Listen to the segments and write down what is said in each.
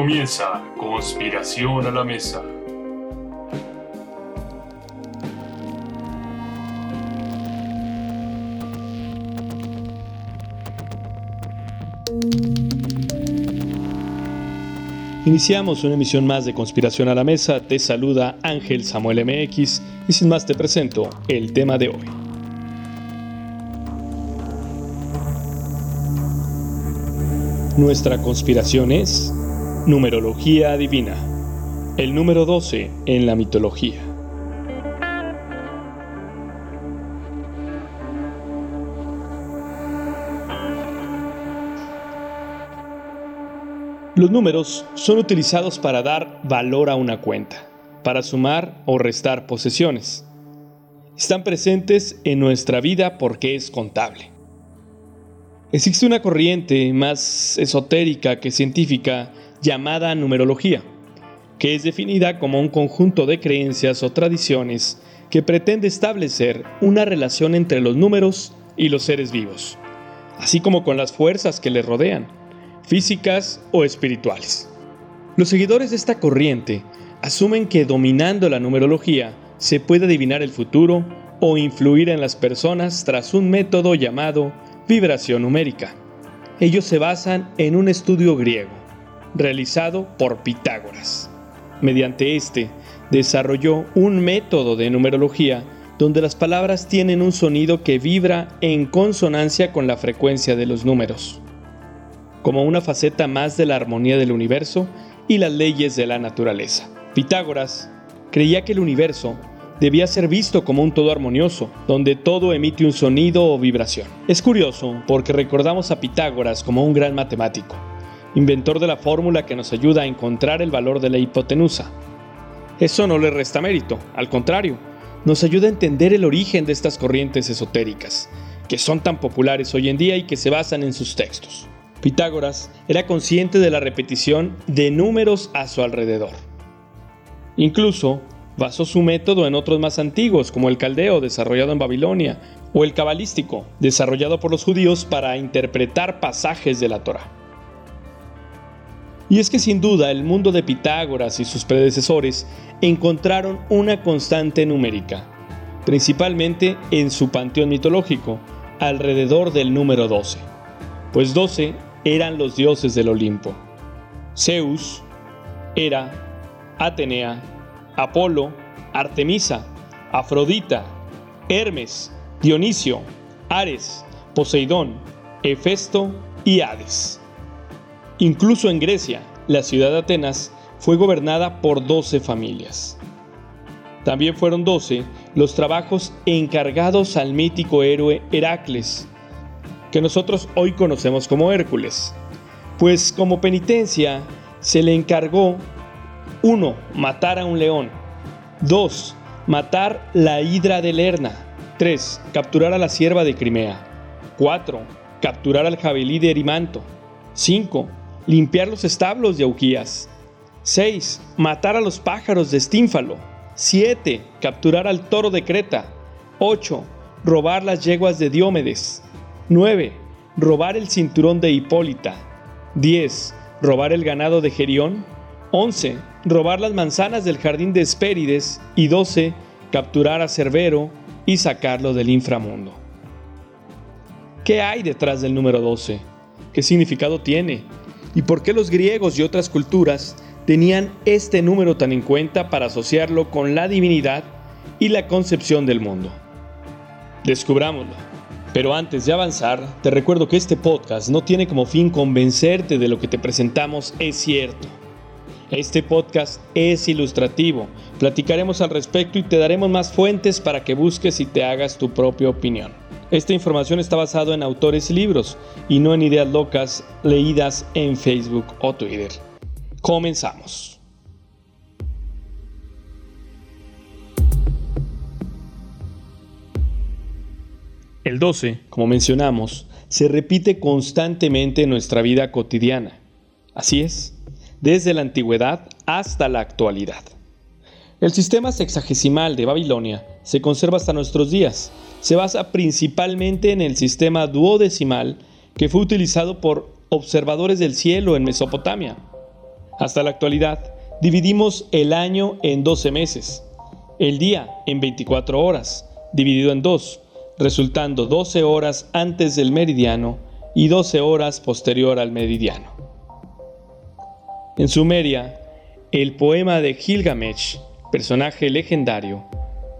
Comienza Conspiración a la Mesa. Iniciamos una emisión más de Conspiración a la Mesa. Te saluda Ángel Samuel MX y sin más te presento el tema de hoy. Nuestra conspiración es numerología divina, el número 12 en la mitología. Los números son utilizados para dar valor a una cuenta, para sumar o restar posesiones. Están presentes en nuestra vida porque es contable. Existe una corriente más esotérica que científica llamada numerología, que es definida como un conjunto de creencias o tradiciones que pretende establecer una relación entre los números y los seres vivos, así como con las fuerzas que les rodean físicas o espirituales. Los seguidores de esta corriente asumen que dominando la numerología se puede adivinar el futuro o influir en las personas tras un método llamado vibración numérica. Ellos se basan en un estudio griego, realizado por Pitágoras. Mediante este, desarrolló un método de numerología donde las palabras tienen un sonido que vibra en consonancia con la frecuencia de los números como una faceta más de la armonía del universo y las leyes de la naturaleza. Pitágoras creía que el universo debía ser visto como un todo armonioso, donde todo emite un sonido o vibración. Es curioso porque recordamos a Pitágoras como un gran matemático, inventor de la fórmula que nos ayuda a encontrar el valor de la hipotenusa. Eso no le resta mérito, al contrario, nos ayuda a entender el origen de estas corrientes esotéricas, que son tan populares hoy en día y que se basan en sus textos. Pitágoras era consciente de la repetición de números a su alrededor. Incluso basó su método en otros más antiguos, como el caldeo, desarrollado en Babilonia, o el cabalístico, desarrollado por los judíos para interpretar pasajes de la Torah. Y es que sin duda el mundo de Pitágoras y sus predecesores encontraron una constante numérica, principalmente en su panteón mitológico, alrededor del número 12, pues 12 eran los dioses del Olimpo. Zeus, Hera, Atenea, Apolo, Artemisa, Afrodita, Hermes, Dionisio, Ares, Poseidón, Hefesto y Hades. Incluso en Grecia, la ciudad de Atenas fue gobernada por doce familias. También fueron doce los trabajos encargados al mítico héroe Heracles, que nosotros hoy conocemos como Hércules, pues como penitencia se le encargó 1. Matar a un león. 2. Matar la hidra de Lerna. 3. Capturar a la sierva de Crimea. 4. Capturar al jabalí de Erimanto. 5. Limpiar los establos de Auquías. 6. Matar a los pájaros de Estínfalo. 7. Capturar al toro de Creta. 8. Robar las yeguas de Diómedes. 9. Robar el cinturón de Hipólita. 10. Robar el ganado de Gerión. 11. Robar las manzanas del jardín de Hespérides. Y 12. Capturar a Cerbero y sacarlo del inframundo. ¿Qué hay detrás del número 12? ¿Qué significado tiene? ¿Y por qué los griegos y otras culturas tenían este número tan en cuenta para asociarlo con la divinidad y la concepción del mundo? Descubrámoslo. Pero antes de avanzar, te recuerdo que este podcast no tiene como fin convencerte de lo que te presentamos es cierto. Este podcast es ilustrativo. Platicaremos al respecto y te daremos más fuentes para que busques y te hagas tu propia opinión. Esta información está basada en autores y libros y no en ideas locas leídas en Facebook o Twitter. Comenzamos. El 12, como mencionamos, se repite constantemente en nuestra vida cotidiana. Así es, desde la antigüedad hasta la actualidad. El sistema sexagesimal de Babilonia se conserva hasta nuestros días. Se basa principalmente en el sistema duodecimal que fue utilizado por observadores del cielo en Mesopotamia. Hasta la actualidad, dividimos el año en 12 meses, el día en 24 horas, dividido en dos, resultando 12 horas antes del meridiano y 12 horas posterior al meridiano. En Sumeria, el poema de Gilgamesh, personaje legendario,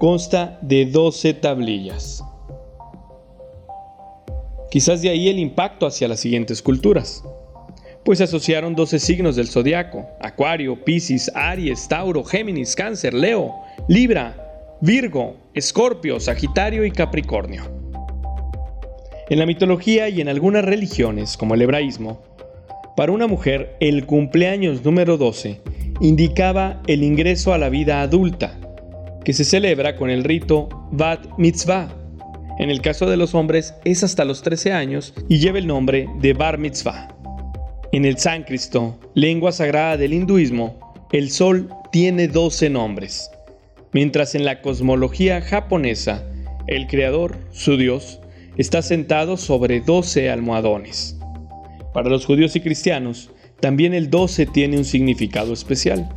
consta de 12 tablillas. Quizás de ahí el impacto hacia las siguientes culturas, pues asociaron 12 signos del zodiaco: Acuario, Piscis, Aries, Tauro, Géminis, Cáncer, Leo, Libra, Virgo, Escorpio, Sagitario y Capricornio. En la mitología y en algunas religiones, como el hebraísmo, para una mujer, el cumpleaños número 12 indicaba el ingreso a la vida adulta, que se celebra con el rito Bat Mitzvah. En el caso de los hombres es hasta los 13 años y lleva el nombre de Bar Mitzvah. En el sánscrito, lengua sagrada del hinduismo, el sol tiene 12 nombres, mientras en la cosmología japonesa, el creador, su dios, está sentado sobre 12 almohadones. Para los judíos y cristianos, también el 12 tiene un significado especial.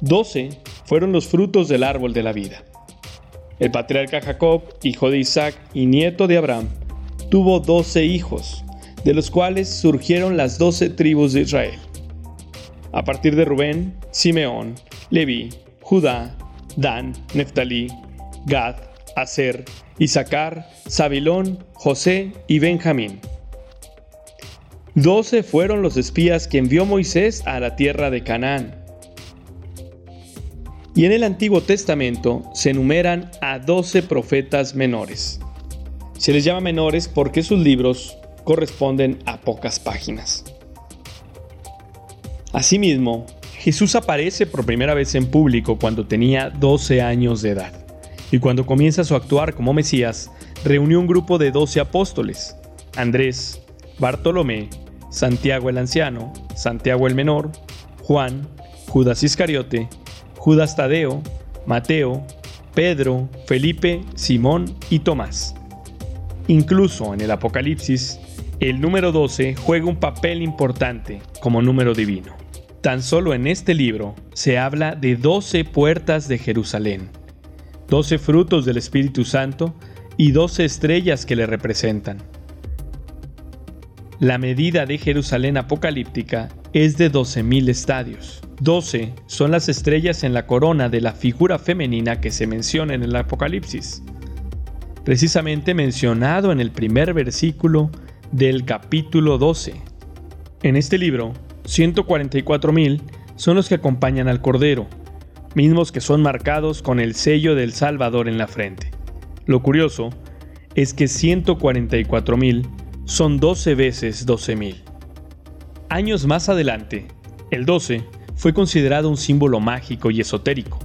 12 fueron los frutos del árbol de la vida. El patriarca Jacob, hijo de Isaac y nieto de Abraham, tuvo 12 hijos, de los cuales surgieron las 12 tribus de Israel. A partir de Rubén, Simeón, Leví, Judá, Dan, Neftalí, Gad, Aser, Isaacar, Sabilón, José y Benjamín. Doce fueron los espías que envió Moisés a la tierra de Canaán. Y en el Antiguo Testamento se enumeran a doce profetas menores. Se les llama menores porque sus libros corresponden a pocas páginas. Asimismo, Jesús aparece por primera vez en público cuando tenía 12 años de edad. Y cuando comienza su actuar como Mesías, reunió un grupo de 12 apóstoles, Andrés, Bartolomé, Santiago el Anciano, Santiago el Menor, Juan, Judas Iscariote, Judas Tadeo, Mateo, Pedro, Felipe, Simón y Tomás. Incluso en el Apocalipsis, el número 12 juega un papel importante como número divino. Tan solo en este libro se habla de 12 puertas de Jerusalén, 12 frutos del Espíritu Santo y 12 estrellas que le representan. La medida de Jerusalén apocalíptica es de 12.000 estadios. 12 son las estrellas en la corona de la figura femenina que se menciona en el Apocalipsis, precisamente mencionado en el primer versículo del capítulo 12. En este libro, 144.000 son los que acompañan al Cordero, mismos que son marcados con el sello del Salvador en la frente. Lo curioso es que 144.000 son 12 veces 12.000. Años más adelante, el 12 fue considerado un símbolo mágico y esotérico,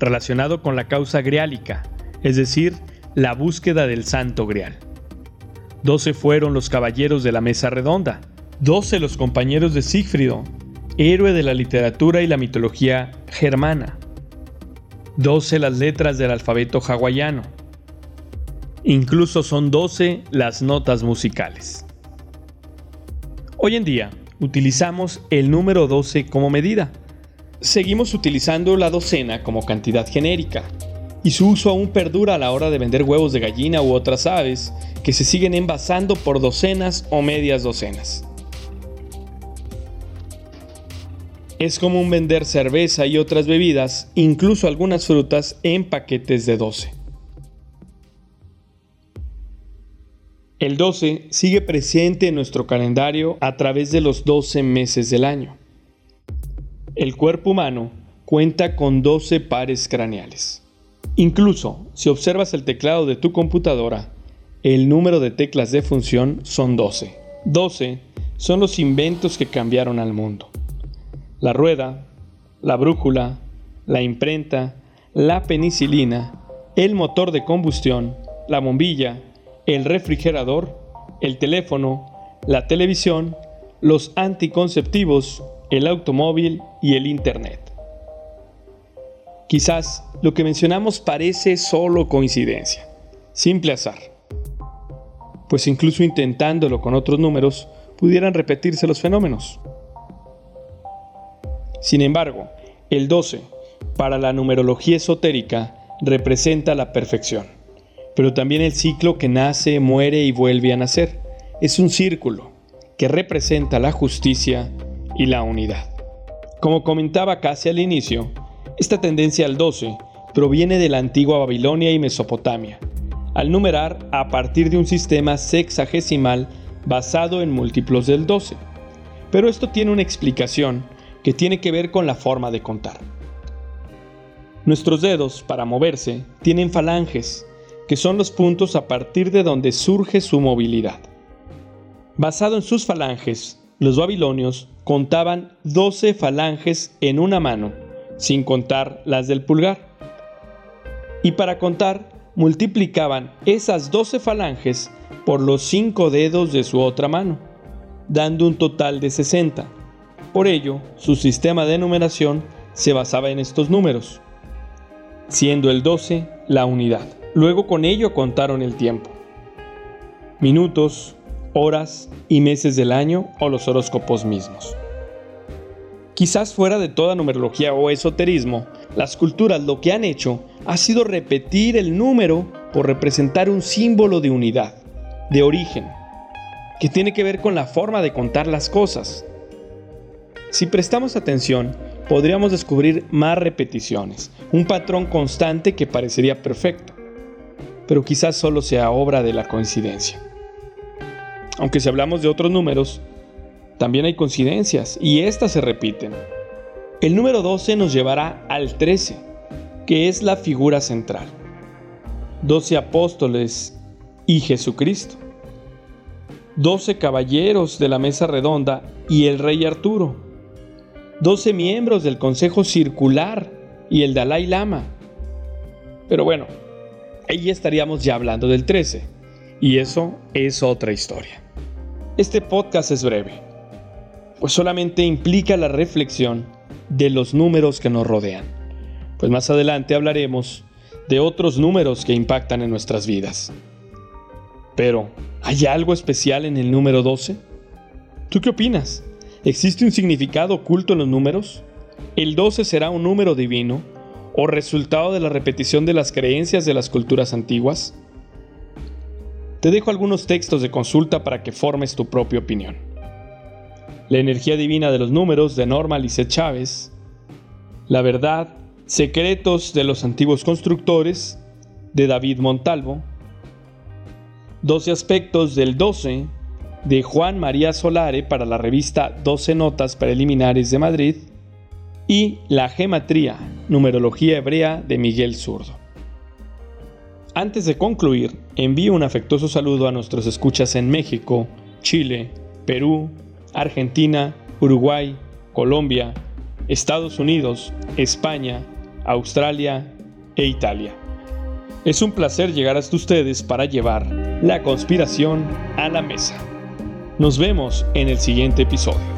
relacionado con la causa griálica, es decir, la búsqueda del santo grial. 12 fueron los caballeros de la mesa redonda, 12 los compañeros de Sigfrido, héroe de la literatura y la mitología germana, 12 las letras del alfabeto hawaiano, Incluso son 12 las notas musicales. Hoy en día utilizamos el número 12 como medida. Seguimos utilizando la docena como cantidad genérica, y su uso aún perdura a la hora de vender huevos de gallina u otras aves que se siguen envasando por docenas o medias docenas. Es común vender cerveza y otras bebidas, incluso algunas frutas, en paquetes de 12. El 12 sigue presente en nuestro calendario a través de los 12 meses del año. El cuerpo humano cuenta con 12 pares craneales. Incluso si observas el teclado de tu computadora, el número de teclas de función son 12. 12 son los inventos que cambiaron al mundo. La rueda, la brújula, la imprenta, la penicilina, el motor de combustión, la bombilla, el refrigerador, el teléfono, la televisión, los anticonceptivos, el automóvil y el Internet. Quizás lo que mencionamos parece solo coincidencia, simple azar. Pues incluso intentándolo con otros números, pudieran repetirse los fenómenos. Sin embargo, el 12, para la numerología esotérica, representa la perfección, pero también el ciclo que nace, muere y vuelve a nacer. Es un círculo que representa la justicia y la unidad. Como comentaba casi al inicio, esta tendencia al 12 proviene de la antigua Babilonia y Mesopotamia, al numerar a partir de un sistema sexagesimal basado en múltiplos del 12. Pero esto tiene una explicación que tiene que ver con la forma de contar. Nuestros dedos, para moverse, tienen falanges, que son los puntos a partir de donde surge su movilidad. Basado en sus falanges, los babilonios contaban 12 falanges en una mano, sin contar las del pulgar. Y para contar, multiplicaban esas 12 falanges por los 5 dedos de su otra mano, dando un total de 60. Por ello, su sistema de numeración se basaba en estos números siendo el 12 la unidad. Luego con ello contaron el tiempo. Minutos, horas y meses del año o los horóscopos mismos. Quizás fuera de toda numerología o esoterismo, las culturas lo que han hecho ha sido repetir el número por representar un símbolo de unidad, de origen, que tiene que ver con la forma de contar las cosas. Si prestamos atención, podríamos descubrir más repeticiones, un patrón constante que parecería perfecto, pero quizás solo sea obra de la coincidencia. Aunque si hablamos de otros números, también hay coincidencias y éstas se repiten. El número 12 nos llevará al 13, que es la figura central. 12 apóstoles y Jesucristo. 12 caballeros de la mesa redonda y el rey Arturo 12 miembros del Consejo Circular y el Dalai Lama. Pero bueno, ahí estaríamos ya hablando del 13, y eso es otra historia. Este podcast es breve, pues solamente implica la reflexión de los números que nos rodean, pues más adelante hablaremos de otros números que impactan en nuestras vidas. Pero, ¿hay algo especial en el número 12? ¿Tú qué opinas? ¿Existe un significado oculto en los números? ¿El 12 será un número divino o resultado de la repetición de las creencias de las culturas antiguas? Te dejo algunos textos de consulta para que formes tu propia opinión. La energía divina de los números de Norma Lisset Chávez, La verdad, secretos de los antiguos constructores de David Montalvo, 12 aspectos del 12 de Juan María Solare para la revista 12 Notas Preliminares de Madrid y La Gematría, Numerología Hebrea de Miguel Zurdo. Antes de concluir, envío un afectuoso saludo a nuestros escuchas en México, Chile, Perú, Argentina, Uruguay, Colombia, Estados Unidos, España, Australia e Italia. Es un placer llegar hasta ustedes para llevar la conspiración a la mesa. Nos vemos en el siguiente episodio.